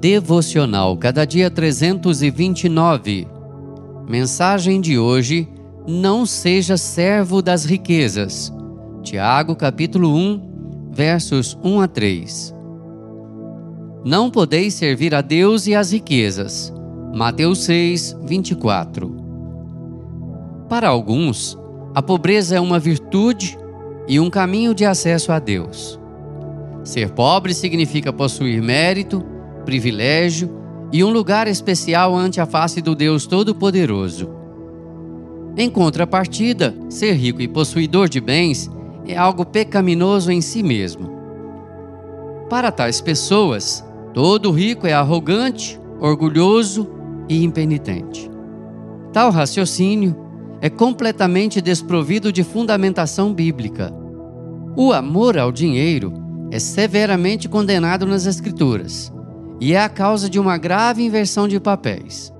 Devocional Cada Dia 329. Mensagem de hoje: Não seja servo das riquezas. Tiago, capítulo 1, versos 1 a 3. Não podeis servir a Deus e às riquezas. Mateus 6, 24. Para alguns, a pobreza é uma virtude e um caminho de acesso a Deus. Ser pobre significa possuir mérito, privilégio e um lugar especial ante a face do Deus Todo-Poderoso. Em contrapartida, ser rico e possuidor de bens é algo pecaminoso em si mesmo. Para tais pessoas, todo rico é arrogante, orgulhoso e impenitente. Tal raciocínio é completamente desprovido de fundamentação bíblica. O amor ao dinheiro é severamente condenado nas Escrituras e é a causa de uma grave inversão de papéis.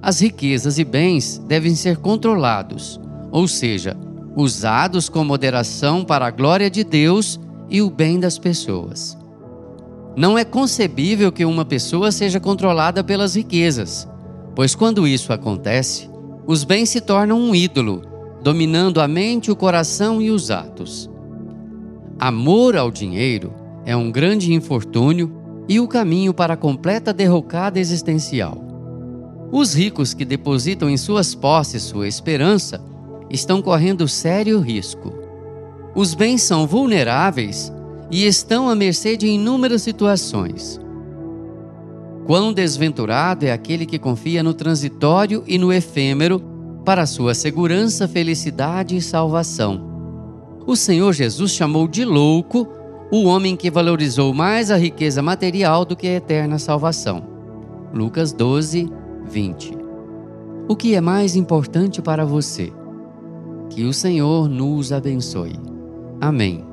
As riquezas e bens devem ser controlados, ou seja, usados com moderação para a glória de Deus e o bem das pessoas. Não é concebível que uma pessoa seja controlada pelas riquezas, pois quando isso acontece, os bens se tornam um ídolo, dominando a mente, o coração e os atos. Amor ao dinheiro é um grande infortúnio e o caminho para a completa derrocada existencial. Os ricos que depositam em suas posses sua esperança estão correndo sério risco. Os bens são vulneráveis e estão à mercê de inúmeras situações. Quão desventurado é aquele que confia no transitório e no efêmero para sua segurança, felicidade e salvação. O Senhor Jesus chamou de louco o homem que valorizou mais a riqueza material do que a eterna salvação. Lucas 12, 20. O que é mais importante para você? Que o Senhor nos abençoe. Amém.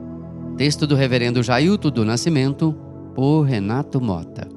Texto do Reverendo Jailton do Nascimento, por Renato Mota.